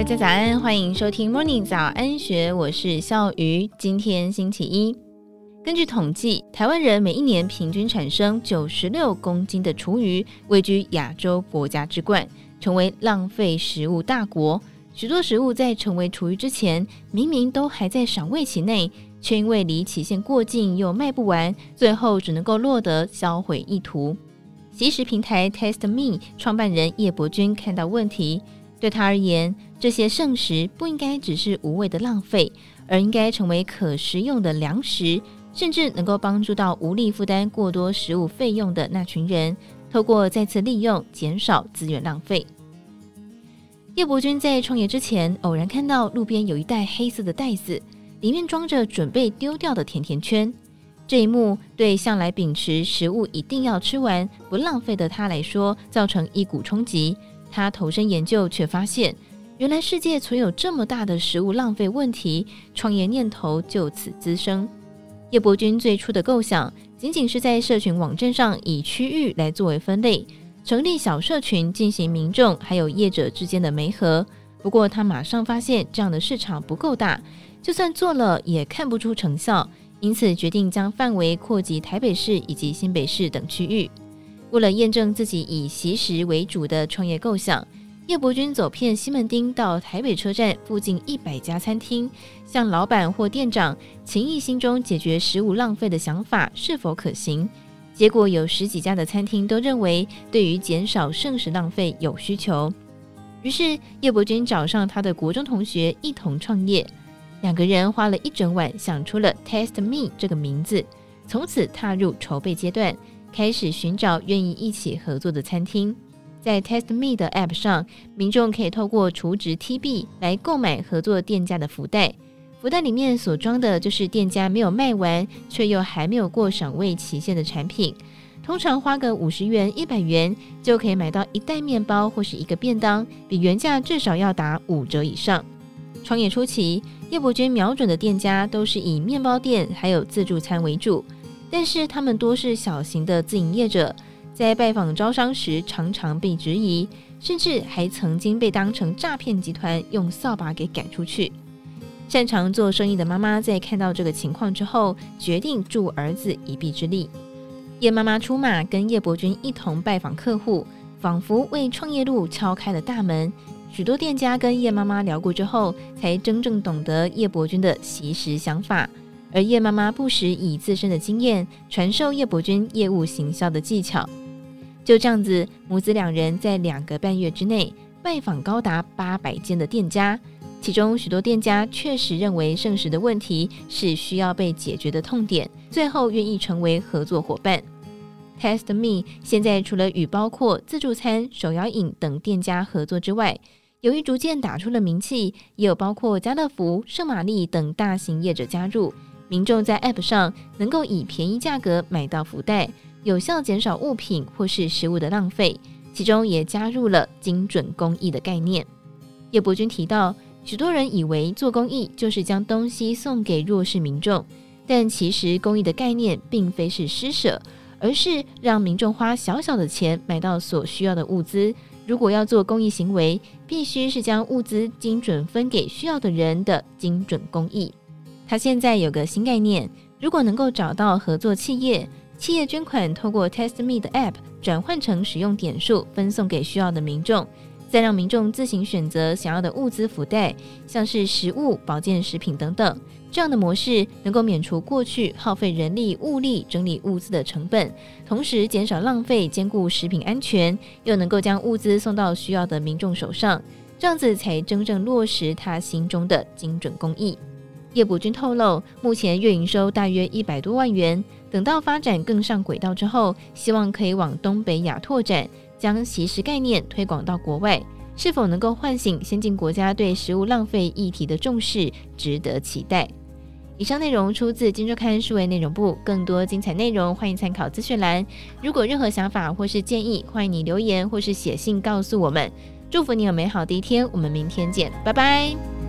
大家早安，欢迎收听 Morning 早安学，我是笑鱼。今天星期一，根据统计，台湾人每一年平均产生九十六公斤的厨余，位居亚洲国家之冠，成为浪费食物大国。许多食物在成为厨余之前，明明都还在赏味期内，却因为离期限过近又卖不完，最后只能够落得销毁一途。惜食平台 Test Me 创办人叶伯君看到问题。对他而言，这些剩食不应该只是无谓的浪费，而应该成为可食用的粮食，甚至能够帮助到无力负担过多食物费用的那群人，透过再次利用，减少资源浪费。叶伯君在创业之前，偶然看到路边有一袋黑色的袋子，里面装着准备丢掉的甜甜圈。这一幕对向来秉持食物一定要吃完不浪费的他来说，造成一股冲击。他投身研究，却发现原来世界存有这么大的食物浪费问题，创业念头就此滋生。叶伯君最初的构想，仅仅是在社群网站上以区域来作为分类，成立小社群进行民众还有业者之间的媒合。不过他马上发现这样的市场不够大，就算做了也看不出成效，因此决定将范围扩及台北市以及新北市等区域。为了验证自己以习食为主的创业构想，叶伯钧走遍西门町到台北车站附近一百家餐厅，向老板或店长情意心中解决食物浪费的想法是否可行。结果有十几家的餐厅都认为对于减少剩食浪费有需求。于是叶伯钧找上他的国中同学一同创业，两个人花了一整晚想出了 TasteMe 这个名字，从此踏入筹备阶段。开始寻找愿意一起合作的餐厅，在 Test Me 的 App 上，民众可以透过储值 T 币来购买合作店家的福袋，福袋里面所装的就是店家没有卖完却又还没有过赏味期限的产品。通常花个五十元、一百元就可以买到一袋面包或是一个便当，比原价至少要打五折以上。创业初期，叶伯钧瞄准的店家都是以面包店还有自助餐为主。但是他们多是小型的自营业者，在拜访招商时常常被质疑，甚至还曾经被当成诈骗集团用扫把给赶出去。擅长做生意的妈妈在看到这个情况之后，决定助儿子一臂之力。叶妈妈出马，跟叶伯钧一同拜访客户，仿佛为创业路敲开了大门。许多店家跟叶妈妈聊过之后，才真正懂得叶伯钧的惜食想法。而叶妈妈不时以自身的经验传授叶伯钧业务行销的技巧，就这样子，母子两人在两个半月之内拜访高达八百间的店家，其中许多店家确实认为剩食的问题是需要被解决的痛点，最后愿意成为合作伙伴。Test Me 现在除了与包括自助餐、手摇饮等店家合作之外，由于逐渐打出了名气，也有包括家乐福、圣玛丽等大型业者加入。民众在 App 上能够以便宜价格买到福袋，有效减少物品或是食物的浪费，其中也加入了精准公益的概念。叶伯君提到，许多人以为做公益就是将东西送给弱势民众，但其实公益的概念并非是施舍，而是让民众花小小的钱买到所需要的物资。如果要做公益行为，必须是将物资精准分给需要的人的精准公益。他现在有个新概念，如果能够找到合作企业，企业捐款透过 Test Me 的 App 转换成使用点数分送给需要的民众，再让民众自行选择想要的物资福袋，像是食物、保健食品等等，这样的模式能够免除过去耗费人力物力整理物资的成本，同时减少浪费，兼顾食品安全，又能够将物资送到需要的民众手上，这样子才真正落实他心中的精准公益。叶伯钧透露，目前月营收大约一百多万元。等到发展更上轨道之后，希望可以往东北亚拓展，将惜食概念推广到国外。是否能够唤醒先进国家对食物浪费议题的重视，值得期待。以上内容出自《金周刊》数位内容部，更多精彩内容欢迎参考资讯栏。如果任何想法或是建议，欢迎你留言或是写信告诉我们。祝福你有美好的一天，我们明天见，拜拜。